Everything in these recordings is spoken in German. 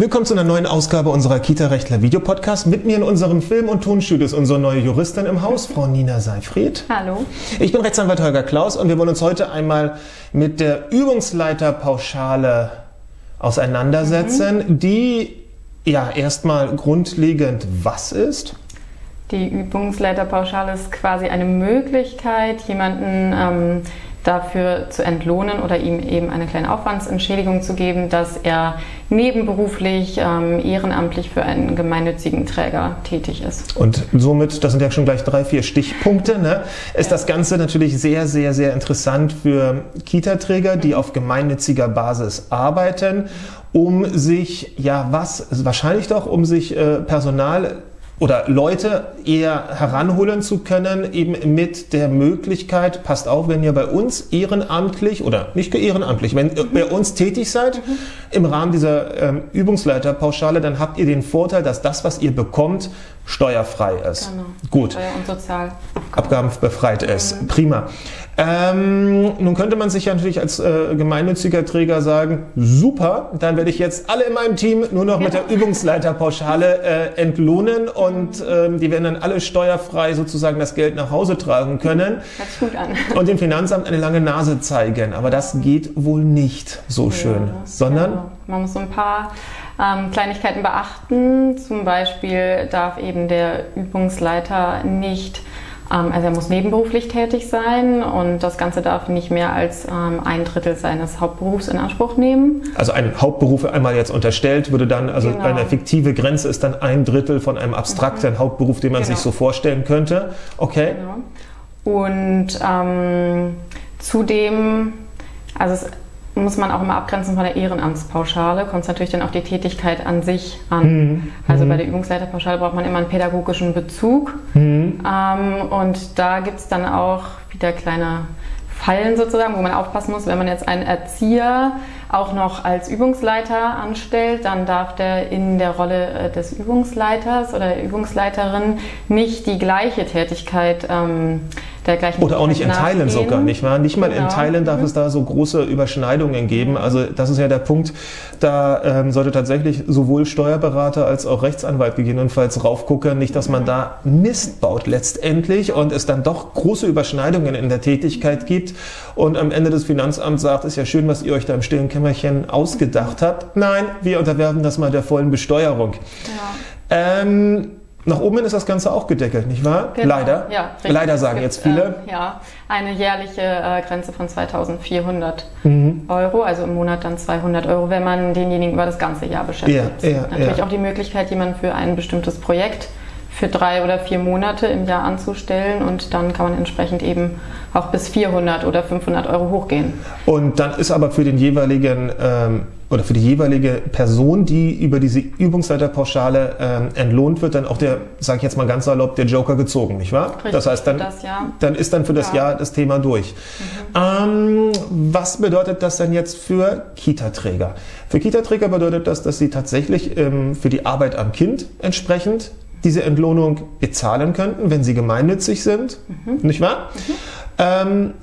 Willkommen zu einer neuen Ausgabe unserer Kita-Rechtler Videopodcast. Mit mir in unserem Film- und Tonstudio ist unsere neue Juristin im Haus, Frau Nina Seifried. Hallo. Ich bin Rechtsanwalt Holger Klaus und wir wollen uns heute einmal mit der Übungsleiterpauschale auseinandersetzen, mhm. die ja erstmal grundlegend was ist. Die Übungsleiterpauschale ist quasi eine Möglichkeit, jemanden ähm, dafür zu entlohnen oder ihm eben eine kleine Aufwandsentschädigung zu geben, dass er nebenberuflich ähm, ehrenamtlich für einen gemeinnützigen Träger tätig ist. Und somit, das sind ja schon gleich drei, vier Stichpunkte, ne, ist ja. das Ganze natürlich sehr, sehr, sehr interessant für Kita-Träger, die auf gemeinnütziger Basis arbeiten, um sich, ja, was, wahrscheinlich doch, um sich äh, Personal oder Leute eher heranholen zu können, eben mit der Möglichkeit, passt auf, wenn ihr bei uns ehrenamtlich oder nicht ehrenamtlich, wenn ihr bei uns tätig seid mhm. im Rahmen dieser ähm, Übungsleiterpauschale, dann habt ihr den Vorteil, dass das, was ihr bekommt, steuerfrei ist. Genau. Gut. Steuer- und Sozialabgaben befreit ist. Mhm. Prima. Ähm, nun könnte man sich ja natürlich als äh, gemeinnütziger Träger sagen, super, dann werde ich jetzt alle in meinem Team nur noch mit der Übungsleiterpauschale äh, entlohnen und ähm, die werden dann alle steuerfrei sozusagen das Geld nach Hause tragen können. Hört sich gut an. Und dem Finanzamt eine lange Nase zeigen. Aber das geht wohl nicht so ja, schön, sondern... Ja. Man muss so ein paar ähm, Kleinigkeiten beachten. Zum Beispiel darf eben der Übungsleiter nicht also er muss nebenberuflich tätig sein und das Ganze darf nicht mehr als ähm, ein Drittel seines Hauptberufs in Anspruch nehmen. Also ein Hauptberuf einmal jetzt unterstellt, würde dann, also genau. eine fiktive Grenze ist dann ein Drittel von einem abstrakten mhm. Hauptberuf, den man genau. sich so vorstellen könnte. Okay. Genau. Und ähm, zudem, also es muss man auch immer abgrenzen von der Ehrenamtspauschale, kommt es natürlich dann auf die Tätigkeit an sich an. Mhm. Also bei mhm. der Übungsleiterpauschale braucht man immer einen pädagogischen Bezug. Mhm. Ähm, und da gibt es dann auch wieder kleine Fallen sozusagen, wo man aufpassen muss, wenn man jetzt einen Erzieher auch noch als Übungsleiter anstellt, dann darf der in der Rolle äh, des Übungsleiters oder der Übungsleiterin nicht die gleiche Tätigkeit ähm, der gleichen Oder auch nicht in Teilen sogar, nicht wahr? Nicht mal genau. in Teilen darf mhm. es da so große Überschneidungen geben. Also das ist ja der Punkt, da ähm, sollte tatsächlich sowohl Steuerberater als auch Rechtsanwalt gegebenenfalls raufgucken, nicht, dass man da Mist baut letztendlich und es dann doch große Überschneidungen in der Tätigkeit gibt und am Ende des Finanzamts sagt, ist ja schön, was ihr euch da im stillen Kämmerchen ausgedacht habt. Nein, wir unterwerfen das mal der vollen Besteuerung. Ja. Ähm, nach oben hin ist das Ganze auch gedeckelt, nicht wahr? Genau. Leider. Ja, richtig. Leider sagen jetzt viele. Äh, ja, eine jährliche äh, Grenze von 2400 mhm. Euro, also im Monat dann 200 Euro, wenn man denjenigen über das ganze Jahr beschäftigt. Ja, ja, Natürlich ja. auch die Möglichkeit, jemanden für ein bestimmtes Projekt für drei oder vier Monate im Jahr anzustellen und dann kann man entsprechend eben auch bis 400 oder 500 Euro hochgehen. Und dann ist aber für den jeweiligen ähm, oder für die jeweilige Person, die über diese Übungsleiterpauschale ähm, entlohnt wird, dann auch der, sage ich jetzt mal ganz salopp, der Joker gezogen, nicht wahr? Richtig, das heißt, dann, das dann ist dann für das ja. Jahr das Thema durch. Mhm. Ähm, was bedeutet das denn jetzt für Kita-Träger? Für Kita-Träger bedeutet das, dass sie tatsächlich ähm, für die Arbeit am Kind entsprechend diese Entlohnung bezahlen könnten, wenn sie gemeinnützig sind, mhm. nicht wahr? Mhm. Ähm,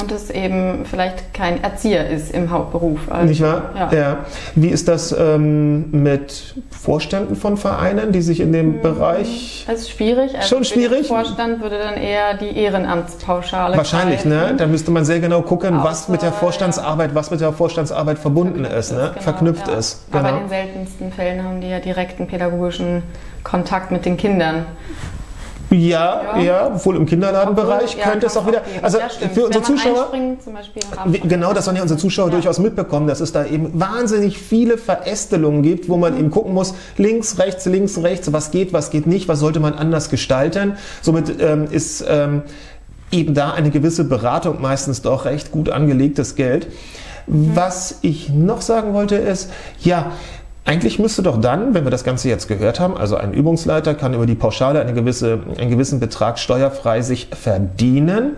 und es eben vielleicht kein Erzieher ist im Hauptberuf. Also, nicht wahr? Ja. ja. Wie ist das ähm, mit Vorständen von Vereinen, die sich in dem hm, Bereich. Das ist schwierig. Also Schon schwierig? Der Vorstand würde dann eher die Ehrenamtspauschale. Wahrscheinlich, ne? greifen. ne? Da müsste man sehr genau gucken, Außer, was mit der Vorstandsarbeit, was mit der Vorstandsarbeit verbunden Verknüpft ist, ne? Genau, Verknüpft ja. ist. Genau. Aber in den seltensten Fällen haben die ja direkten pädagogischen Kontakt mit den Kindern. Ja, ja, ja, wohl im Kinderladenbereich Obwohl, könnte ja, es auch wieder. Also für unsere Zuschauer. Genau, das sollen ja unsere Zuschauer ja. durchaus mitbekommen, dass es da eben wahnsinnig viele Verästelungen gibt, wo man mhm. eben gucken muss, links, rechts, links, rechts, was geht, was geht nicht, was sollte man anders gestalten. Somit ähm, ist ähm, eben da eine gewisse Beratung meistens doch recht gut angelegtes Geld. Mhm. Was ich noch sagen wollte ist, ja, eigentlich müsste doch dann, wenn wir das Ganze jetzt gehört haben, also ein Übungsleiter kann über die Pauschale eine gewisse, einen gewissen Betrag steuerfrei sich verdienen,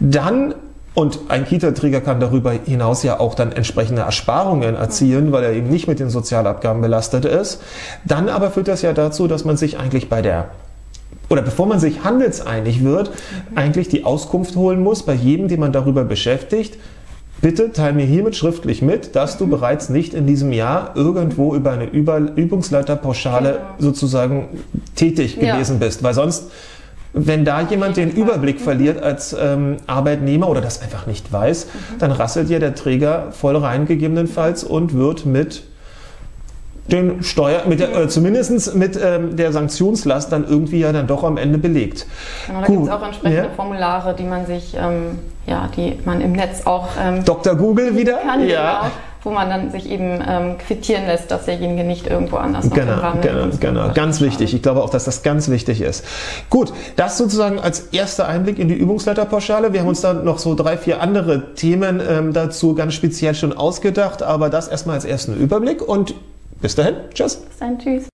dann und ein Kita-Träger kann darüber hinaus ja auch dann entsprechende Ersparungen erzielen, weil er eben nicht mit den Sozialabgaben belastet ist. Dann aber führt das ja dazu, dass man sich eigentlich bei der oder bevor man sich handelseinig wird, eigentlich die Auskunft holen muss bei jedem, den man darüber beschäftigt, Bitte teile mir hiermit schriftlich mit, dass du bereits nicht in diesem Jahr irgendwo über eine Über Übungsleiterpauschale Genau. sozusagen tätig Ja. gewesen bist. Weil sonst, wenn da jemand den. Überblick verliert als ähm, Arbeitnehmer oder das einfach nicht weiß, dann rasselt ja der Träger voll rein gegebenenfalls und wird mit den Steuer, mit der, oder zumindest mit ähm, der Sanktionslast dann irgendwie ja dann doch am Ende belegt. Genau, da gibt es auch entsprechende Ja. Formulare, die man sich, ähm, ja, die man im Netz auch ähm, Dr. Google wieder? kann, ja. genau, wo man dann sich eben ähm, quittieren lässt, dass derjenige nicht irgendwo anders noch Genau, Rahmen der genau, genau. Übungsleiter- Ganz wichtig. Ich glaube auch, dass das ganz wichtig ist. Gut, das sozusagen als erster Einblick in die Übungsleiterpauschale. Wir haben uns dann noch so drei, vier andere Themen ähm, dazu ganz speziell schon ausgedacht, aber das erstmal als ersten Überblick und bis dahin. Tschüss. Bis dann, tschüss.